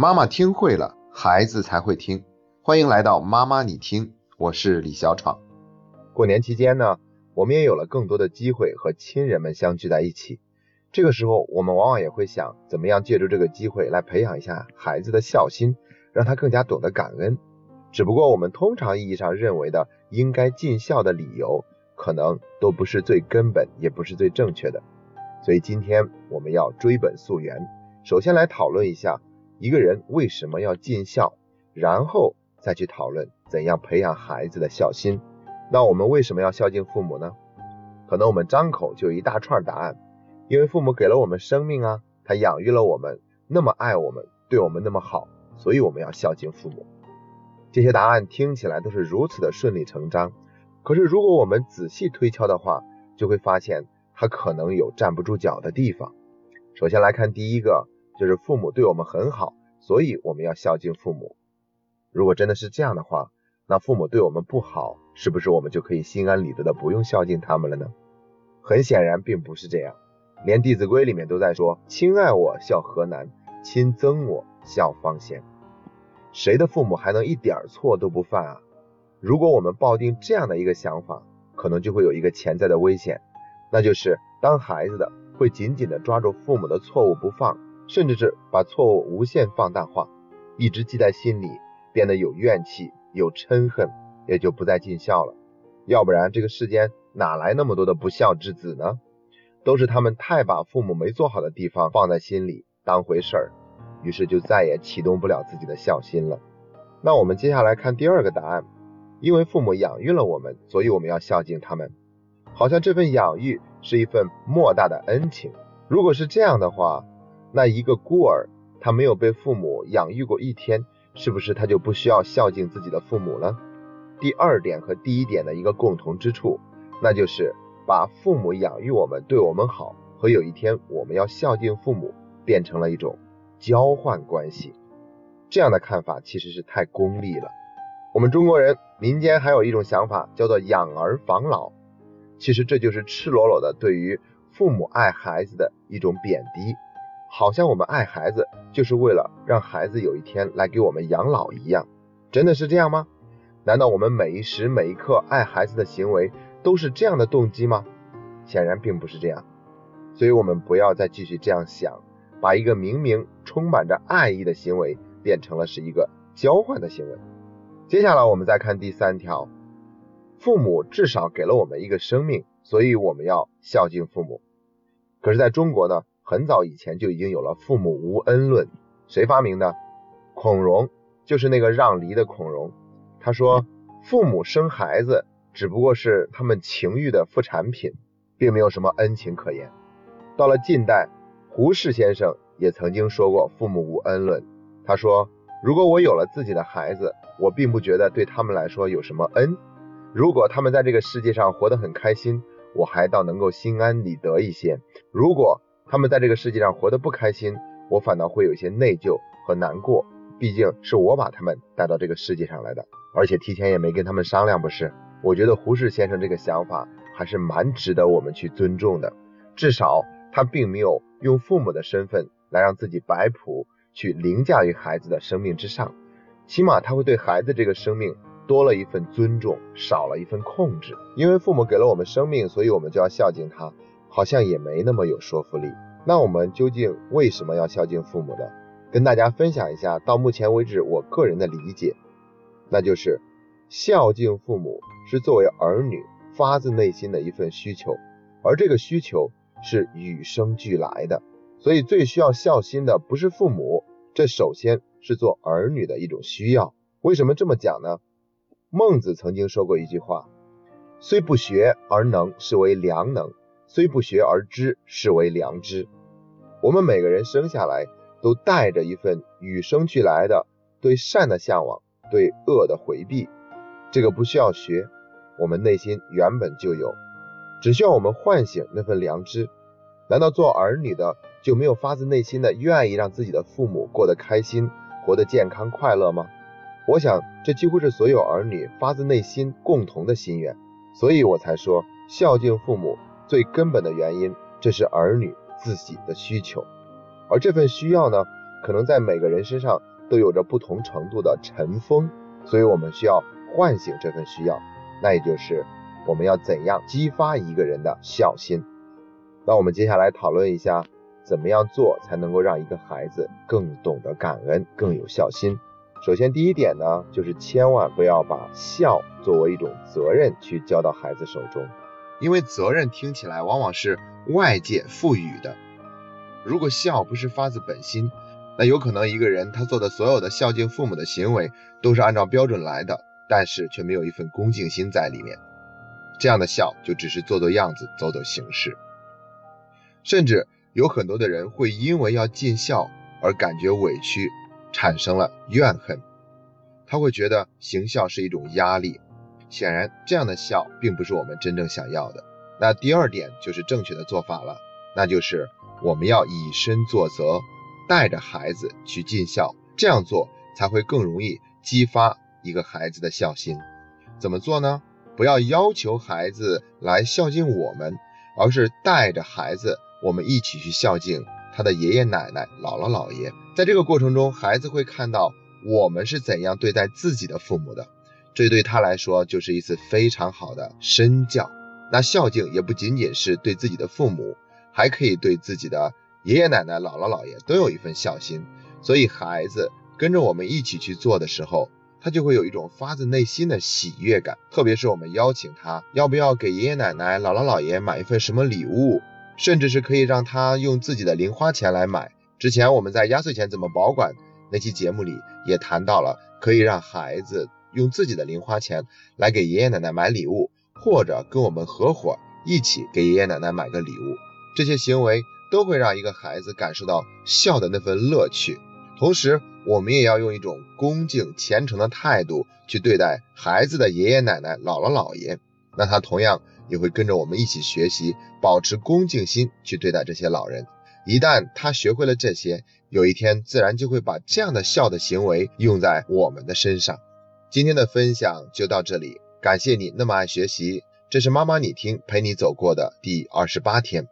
妈妈听会了，孩子才会听。欢迎来到妈妈你听，我是李小闯。过年期间呢，我们也有了更多的机会和亲人们相聚在一起。这个时候，我们往往也会想，怎么样借助这个机会来培养一下孩子的孝心，让他更加懂得感恩。只不过，我们通常意义上认为的应该尽孝的理由，可能都不是最根本，也不是最正确的。所以今天我们要追本溯源，首先来讨论一下。一个人为什么要尽孝，然后再去讨论怎样培养孩子的孝心。那我们为什么要孝敬父母呢？可能我们张口就一大串答案，因为父母给了我们生命啊，他养育了我们，那么爱我们，对我们那么好，所以我们要孝敬父母。这些答案听起来都是如此的顺理成章，可是如果我们仔细推敲的话，就会发现它可能有站不住脚的地方。首先来看第一个。就是父母对我们很好，所以我们要孝敬父母。如果真的是这样的话，那父母对我们不好，是不是我们就可以心安理得的不用孝敬他们了呢？很显然并不是这样，连《弟子规》里面都在说：“亲爱我，孝何难；亲憎我，孝方贤。”谁的父母还能一点错都不犯啊？如果我们抱定这样的一个想法，可能就会有一个潜在的危险，那就是当孩子的会紧紧的抓住父母的错误不放。甚至是把错误无限放大化，一直记在心里，变得有怨气、有嗔恨，也就不再尽孝了。要不然这个世间哪来那么多的不孝之子呢？都是他们太把父母没做好的地方放在心里当回事儿，于是就再也启动不了自己的孝心了。那我们接下来看第二个答案，因为父母养育了我们，所以我们要孝敬他们，好像这份养育是一份莫大的恩情。如果是这样的话，那一个孤儿，他没有被父母养育过一天，是不是他就不需要孝敬自己的父母了？第二点和第一点的一个共同之处，那就是把父母养育我们、对我们好和有一天我们要孝敬父母变成了一种交换关系。这样的看法其实是太功利了。我们中国人民间还有一种想法叫做养儿防老，其实这就是赤裸裸的对于父母爱孩子的一种贬低。好像我们爱孩子就是为了让孩子有一天来给我们养老一样，真的是这样吗？难道我们每一时每一刻爱孩子的行为都是这样的动机吗？显然并不是这样，所以我们不要再继续这样想，把一个明明充满着爱意的行为变成了是一个交换的行为。接下来我们再看第三条，父母至少给了我们一个生命，所以我们要孝敬父母。可是在中国呢？很早以前就已经有了父母无恩论，谁发明的？孔融，就是那个让梨的孔融。他说，父母生孩子只不过是他们情欲的副产品，并没有什么恩情可言。到了近代，胡适先生也曾经说过父母无恩论。他说，如果我有了自己的孩子，我并不觉得对他们来说有什么恩。如果他们在这个世界上活得很开心，我还倒能够心安理得一些。如果他们在这个世界上活得不开心，我反倒会有些内疚和难过。毕竟是我把他们带到这个世界上来的，而且提前也没跟他们商量，不是？我觉得胡适先生这个想法还是蛮值得我们去尊重的。至少他并没有用父母的身份来让自己摆谱，去凌驾于孩子的生命之上。起码他会对孩子这个生命多了一份尊重，少了一份控制。因为父母给了我们生命，所以我们就要孝敬他。好像也没那么有说服力。那我们究竟为什么要孝敬父母呢？跟大家分享一下，到目前为止我个人的理解，那就是孝敬父母是作为儿女发自内心的一份需求，而这个需求是与生俱来的。所以最需要孝心的不是父母，这首先是做儿女的一种需要。为什么这么讲呢？孟子曾经说过一句话：“虽不学而能，是为良能。”虽不学而知，是为良知。我们每个人生下来都带着一份与生俱来的对善的向往，对恶的回避。这个不需要学，我们内心原本就有，只需要我们唤醒那份良知。难道做儿女的就没有发自内心的愿意让自己的父母过得开心，活得健康快乐吗？我想这几乎是所有儿女发自内心共同的心愿，所以我才说孝敬父母。最根本的原因，这是儿女自己的需求，而这份需要呢，可能在每个人身上都有着不同程度的尘封，所以我们需要唤醒这份需要，那也就是我们要怎样激发一个人的孝心。那我们接下来讨论一下，怎么样做才能够让一个孩子更懂得感恩，更有孝心。首先，第一点呢，就是千万不要把孝作为一种责任去交到孩子手中，因为责任听起来往往是外界赋予的。如果孝不是发自本心，那有可能一个人他做的所有的孝敬父母的行为都是按照标准来的，但是却没有一份恭敬心在里面。这样的孝就只是做做样子，走走形式。甚至有很多的人会因为要尽孝而感觉委屈，产生了怨恨。他会觉得行孝是一种压力。显然，这样的孝并不是我们真正想要的。那第二点就是正确的做法了，那就是我们要以身作则，带着孩子去尽孝。这样做才会更容易激发一个孩子的孝心。怎么做呢？不要要求孩子来孝敬我们，而是带着孩子。我们一起去孝敬他的爷爷奶奶、姥姥姥爷，在这个过程中，孩子会看到我们是怎样对待自己的父母的，这对他来说就是一次非常好的身教。那孝敬也不仅仅是对自己的父母，还可以对自己的爷爷奶奶、姥姥姥爷都有一份孝心。所以，孩子跟着我们一起去做的时候，他就会有一种发自内心的喜悦感。特别是我们邀请他，要不要给爷爷奶奶、姥姥姥爷买一份什么礼物？甚至是可以让他用自己的零花钱来买。之前我们在压岁钱怎么保管那期节目里也谈到了，可以让孩子用自己的零花钱来给爷爷奶奶买礼物，或者跟我们合伙一起给爷爷奶奶买个礼物。这些行为都会让一个孩子感受到孝的那份乐趣。同时，我们也要用一种恭敬虔诚的态度去对待孩子的爷爷奶奶、姥姥姥爷。那他同样。也会跟着我们一起学习，保持恭敬心去对待这些老人。一旦他学会了这些，有一天自然就会把这样的孝的行为用在我们的身上。今天的分享就到这里，感谢你那么爱学习。这是妈妈你听陪你走过的第二十八天。